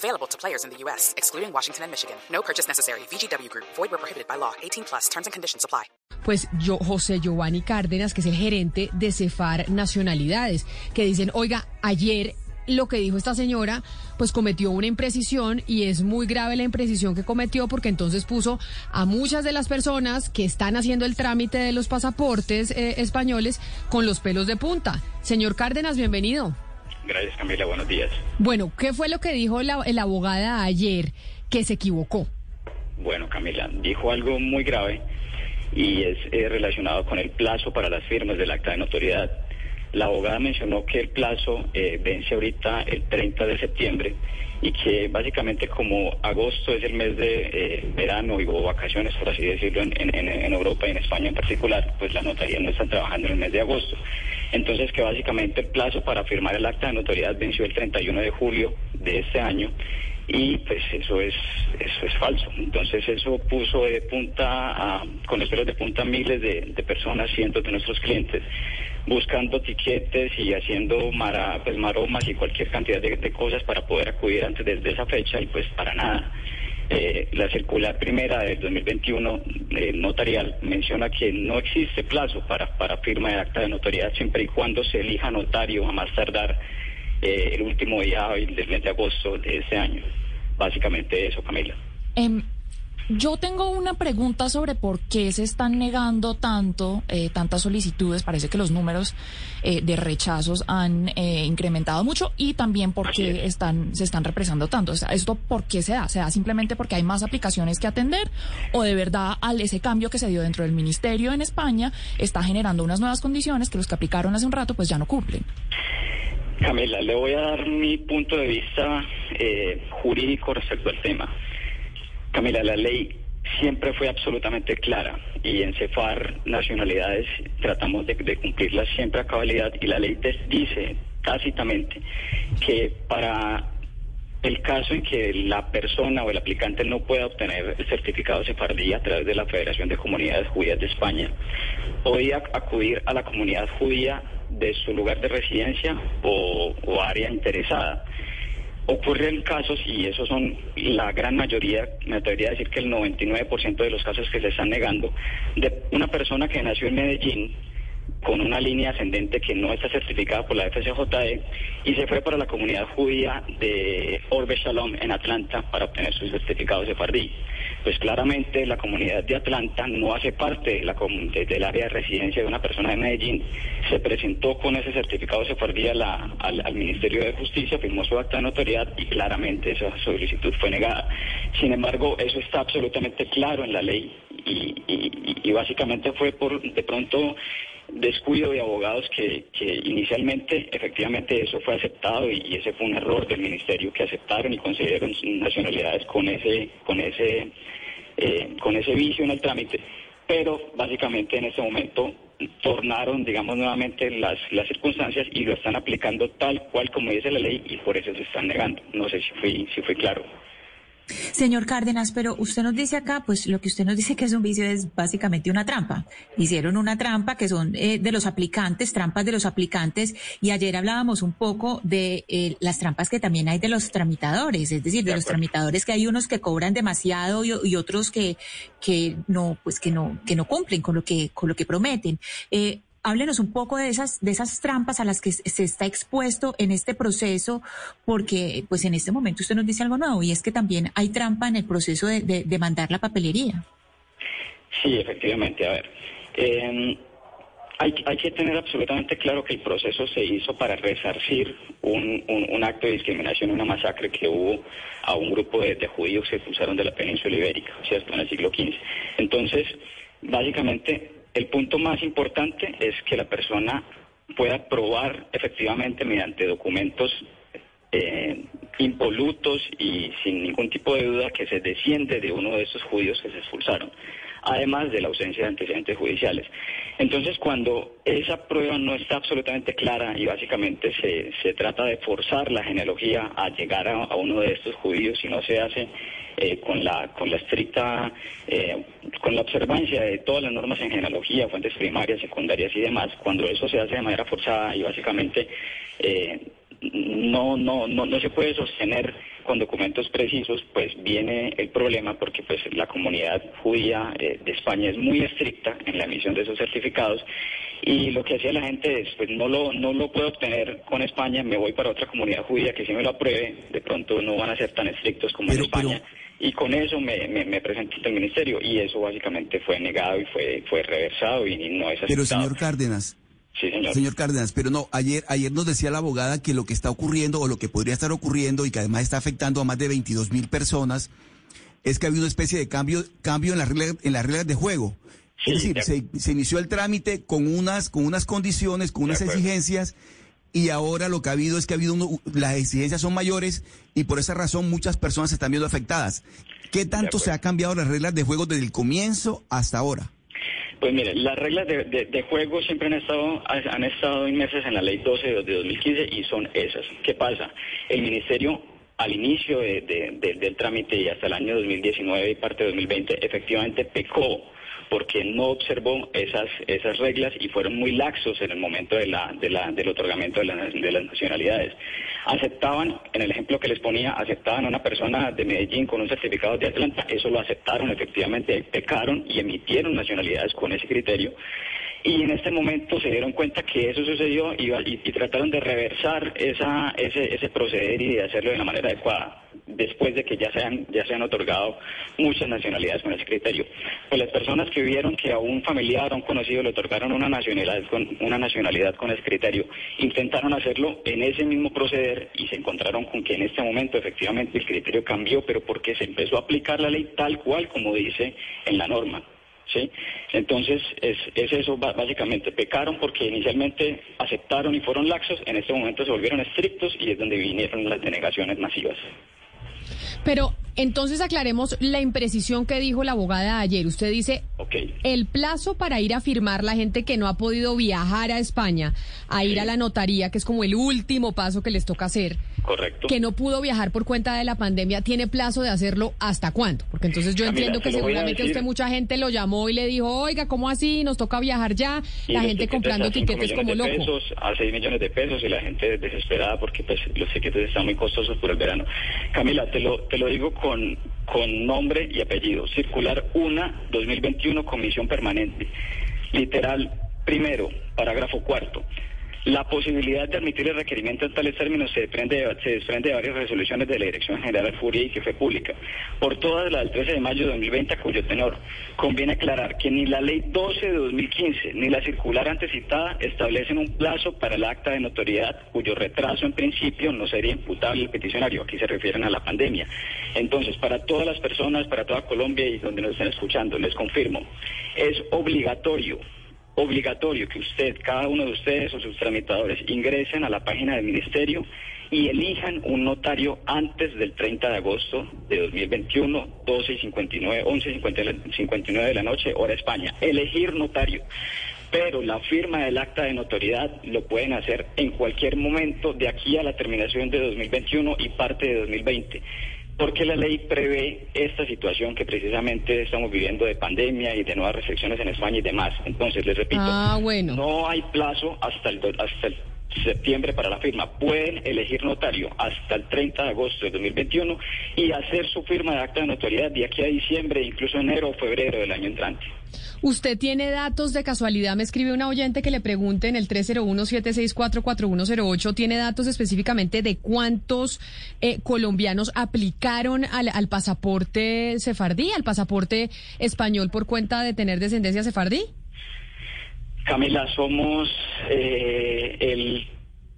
Available to players in the U.S., excluding Washington and Michigan. No purchase necessary. VGW Group. Void where prohibited by law. 18 plus. Terms and conditions apply. Pues yo, José Giovanni Cárdenas, que es el gerente de Cefar Nacionalidades, que dicen, oiga, ayer lo que dijo esta señora, pues cometió una imprecisión y es muy grave la imprecisión que cometió porque entonces puso a muchas de las personas que están haciendo el trámite de los pasaportes eh, españoles con los pelos de punta. Señor Cárdenas, bienvenido. Gracias Camila, buenos días. Bueno, ¿qué fue lo que dijo la, la abogada ayer que se equivocó? Bueno Camila, dijo algo muy grave y es eh, relacionado con el plazo para las firmas del acta de notoriedad. La abogada mencionó que el plazo eh, vence ahorita el 30 de septiembre y que básicamente como agosto es el mes de eh, verano o vacaciones, por así decirlo, en, en, Europa y en España en particular, pues la notaría no está trabajando en el mes de agosto. Entonces que básicamente el plazo para firmar el acta de notoriedad venció el 31 de julio de este año y pues eso es eso es falso. Entonces eso puso de punta con esperos de punta miles de, de personas, cientos de nuestros clientes buscando tiquetes y haciendo mara, pues, maromas y cualquier cantidad de, cosas para poder acudir antes de, esa fecha y pues para nada. Eh, la circular primera del 2021 eh, notarial menciona que no existe plazo para, para firma de acta de notoriedad siempre y cuando se elija notario a más tardar eh, el último día del mes de agosto de ese año. Básicamente eso, Camila. Em, yo tengo una pregunta sobre por qué se están negando tanto, eh, tantas solicitudes. Parece que los números eh, de rechazos han eh, incrementado mucho y también por qué están, se están represando tanto. ¿Esto por qué se da? ¿Se da simplemente porque hay más aplicaciones que atender o de verdad al ese cambio que se dio dentro del ministerio en España está generando unas nuevas condiciones que los que aplicaron hace un rato pues ya no cumplen? Camila, le voy a dar mi punto de vista jurídico respecto al tema. Camila, la ley siempre fue absolutamente clara y en CEFAR nacionalidades tratamos de, cumplirla siempre a cabalidad y la ley dice tácitamente que para el caso en que la persona o el aplicante no pueda obtener el certificado sefardí a través de la Federación de Comunidades Judías de España, podía acudir a la comunidad judía de su lugar de residencia o, área interesada. Ocurren casos, y esos son la gran mayoría, me atrevería a decir que el 99% de los casos que se están negando, de una persona que nació en Medellín, con una línea ascendente que no está certificada por la FCJE y se fue para la comunidad judía de Orbe Shalom en Atlanta para obtener su certificado de Fardí. Pues claramente la comunidad de Atlanta no hace parte de la, del área de residencia de una persona de Medellín. Se presentó con ese certificado de Fardí al, al, Ministerio de Justicia, firmó su acta de notoriedad y claramente esa solicitud fue negada. Sin embargo, eso está absolutamente claro en la ley y, y básicamente fue por de pronto descuido de abogados que, inicialmente efectivamente eso fue aceptado y, ese fue un error del ministerio que aceptaron y concedieron nacionalidades con ese con ese eh, con ese vicio en el trámite. Pero básicamente en ese momento tornaron digamos nuevamente las las circunstancias y lo están aplicando tal cual como dice la ley y por eso se están negando. No sé si fui si fue claro Señor Cárdenas, pero usted nos dice acá, pues lo que usted nos dice que es un vicio es básicamente una trampa. Hicieron una trampa que son eh, de los aplicantes, trampas de los aplicantes, y ayer hablábamos un poco de eh, las trampas que también hay de los tramitadores, es decir, de, los tramitadores que hay unos que cobran demasiado y, otros que, que no, pues que no, que no cumplen con lo que, con lo que prometen. Eh, háblenos un poco de esas, de esas trampas a las que se está expuesto en este proceso, porque pues en este momento usted nos dice algo nuevo y es que también hay trampa en el proceso de, mandar la papelería. Sí, efectivamente. A ver, em, hay, hay, que tener absolutamente claro que el proceso se hizo para resarcir un, un, acto de discriminación, una masacre que hubo a un grupo de, de judíos que expulsaron de la península ibérica, ¿cierto?, en el siglo XV. Entonces, básicamente el punto más importante es que la persona pueda probar efectivamente mediante documentos eh, impolutos y sin ningún tipo de duda que se desciende de uno de esos judíos que se expulsaron. además de la ausencia de antecedentes judiciales. Entonces, cuando esa prueba no está absolutamente clara y básicamente se, se trata de forzar la genealogía a llegar a, uno de estos judíos y no se hace eh, con la con la estricta eh, con la observancia de todas las normas en genealogía, fuentes primarias, secundarias y demás, cuando eso se hace de manera forzada y básicamente eh, no, no, no, no se puede sostener con documentos precisos, pues viene el problema porque pues la comunidad judía eh, de España es muy estricta en la emisión de esos certificados y lo que hacía la gente es, pues no lo, no lo puedo obtener con España, me voy para otra comunidad judía que si me lo apruebe, de pronto no van a ser tan estrictos como en España. Y con eso me, me, presenté ante el ministerio y eso básicamente fue negado y fue, fue reversado y no es aceptado. Pero señor Cárdenas, señor. Cárdenas, pero no, ayer, ayer nos decía la abogada que lo que está ocurriendo o lo que podría estar ocurriendo y que además está afectando a más de 22 mil personas es que ha habido una especie de cambio, cambio en las reglas, en las reglas de juego. es decir, se, inició el trámite con unas, con unas condiciones, con unas exigencias y ahora lo que ha habido es que ha habido las exigencias son mayores y por esa razón muchas personas se están viendo afectadas. ¿Qué tanto se ha cambiado las reglas de juego desde el comienzo hasta ahora? Pues mire, las reglas de, juego siempre han estado, han estado inmersas en la ley 12 de 2015 y son esas. ¿Qué pasa? El ministerio al inicio del trámite y hasta el año 2019 y parte de 2020 efectivamente pecó porque no observó esas, esas reglas y fueron muy laxos en el momento de la, de la, del otorgamiento de, las nacionalidades. Aceptaban, en el ejemplo que les ponía, aceptaban a una persona de Medellín con un certificado de Atlanta, eso lo aceptaron efectivamente, pecaron y emitieron nacionalidades con ese criterio y en este momento se dieron cuenta que eso sucedió y, y, trataron de reversar esa, ese, ese proceder y de hacerlo de la manera adecuada después de que ya se han, ya se han otorgado muchas nacionalidades con ese criterio. Pues las personas que vieron que a un familiar, a un conocido le otorgaron una nacionalidad con, una nacionalidad con ese criterio, intentaron hacerlo en ese mismo proceder y se encontraron con que en este momento efectivamente el criterio cambió, pero porque se empezó a aplicar la ley tal cual como dice en la norma. ¿sí? Entonces, es, es eso básicamente. Pecaron porque inicialmente aceptaron y fueron laxos, en este momento se volvieron estrictos y es donde vinieron las denegaciones masivas. Pero entonces aclaremos la imprecisión que dijo la abogada ayer. Usted dice, el plazo para ir a firmar la gente que no ha podido viajar a España, a ir a la notaría, que es como el último paso que les toca hacer, Correcto. que no pudo viajar por cuenta de la pandemia, ¿tiene plazo de hacerlo hasta cuándo? Porque entonces yo entiendo que seguramente usted mucha gente lo llamó y le dijo, oiga, ¿cómo así? Nos toca viajar ya. la gente comprando tiquetes como loco. Pesos, a 6 millones de pesos y la gente desesperada porque pues los tiquetes están muy costosos por el verano. Camila, te lo, te lo digo con, con nombre y apellido. Circular 1, 2021, Comisión Permanente. Literal, primero, parágrafo cuarto. La posibilidad de admitir el requerimiento en tales términos se desprende, se desprende de varias resoluciones de la Dirección General Furia y que fue pública. Por todas las del 13 de mayo de 2020, cuyo tenor conviene aclarar que ni la Ley 12 de 2015 ni la circular antes citada establecen un plazo para el acta de notoriedad cuyo retraso en principio no sería imputable al peticionario. Aquí se refieren a la pandemia. Entonces, para todas las personas, para toda Colombia y donde nos estén escuchando, les confirmo, es obligatorio obligatorio que usted, cada uno de ustedes o sus tramitadores ingresen a la página del ministerio y elijan un notario antes del 30 de agosto de 2021, 12 y 59, 11 y 59 de la noche, hora España. Elegir notario. Pero la firma del acta de notoriedad lo pueden hacer en cualquier momento de aquí a la terminación de 2021 y parte de 2020 porque la ley prevé esta situación que precisamente estamos viviendo de pandemia y de nuevas restricciones en España y demás. Entonces, les repito, ah, bueno. no hay plazo hasta el, hasta el septiembre para la firma. Pueden elegir notario hasta el 30 de agosto de 2021 y hacer su firma de acta de notoriedad de aquí a diciembre, incluso enero o febrero del año entrante. ¿Usted tiene datos de casualidad? Me escribe un oyente que le pregunte en el 301-764-4108. ¿Tiene datos específicamente de cuántos eh, colombianos aplicaron al, al, pasaporte sefardí, al pasaporte español por cuenta de tener descendencia sefardí? Camila, somos eh, el,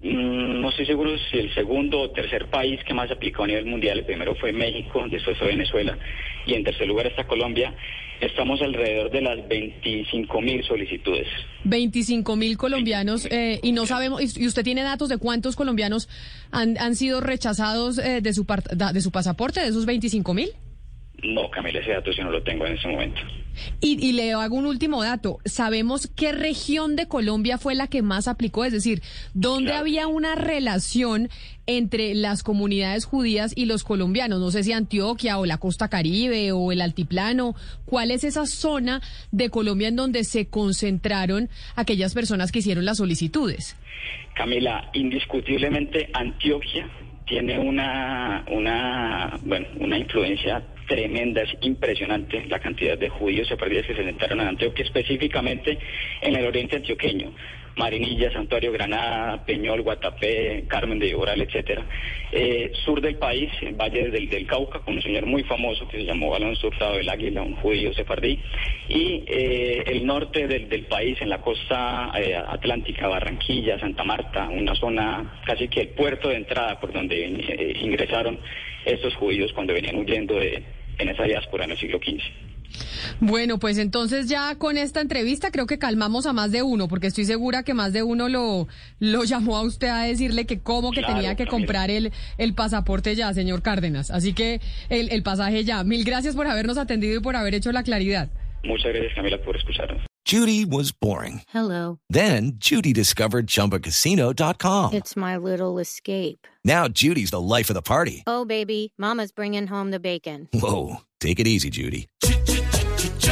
mm, no estoy seguro si el segundo o tercer país que más aplicó a nivel mundial. El primero fue México, después fue Venezuela y en tercer lugar está Colombia. Estamos alrededor de las 25 mil solicitudes. 25 mil colombianos eh, y no sabemos, y usted tiene datos de cuántos colombianos han, han sido rechazados eh, de, su de su pasaporte, de esos 25 mil? No, Camila, ese dato yo no lo tengo en ese momento. Y, y, le hago un último dato. ¿Sabemos qué región de Colombia fue la que más aplicó? Es decir, ¿dónde había una relación entre las comunidades judías y los colombianos? No sé si Antioquia o la costa caribe o el altiplano. ¿Cuál es esa zona de Colombia en donde se concentraron aquellas personas que hicieron las solicitudes? Camila, indiscutiblemente Antioquia tiene una, una, bueno, una influencia tremenda, es impresionante la cantidad de judíos sefardíes que se sentaron en Antioquia, específicamente en el oriente antioqueño. Marinilla, Santuario Granada, Peñol, Guatapé, Carmen de Iboral, etcétera. Eh, sur del país, en Valle del, del, Cauca, con un señor muy famoso que se llamó Alonso Hurtado del Águila, un judío sefardí. Y eh, el norte del, del, país, en la costa eh, atlántica, Barranquilla, Santa Marta, una zona casi que el puerto de entrada por donde ingresaron estos judíos cuando venían huyendo de, en esa diáspora en el siglo XV. Bueno, pues entonces ya con esta entrevista creo que calmamos a más de uno, porque estoy segura que más de uno lo, lo llamó a usted a decirle que cómo que Claro, tenía que comprar el, el pasaporte ya, señor Cárdenas. Así que el, el pasaje ya. Mil gracias por habernos atendido y por haber hecho la claridad. Muchas gracias, Camila, por escucharnos. Judy was boring. Hello. Then Judy discovered ChumbaCasino.com. It's my little escape. Now Judy's the life of the party. Oh, baby, Mama's bringing home the bacon. Whoa, take it easy, Judy.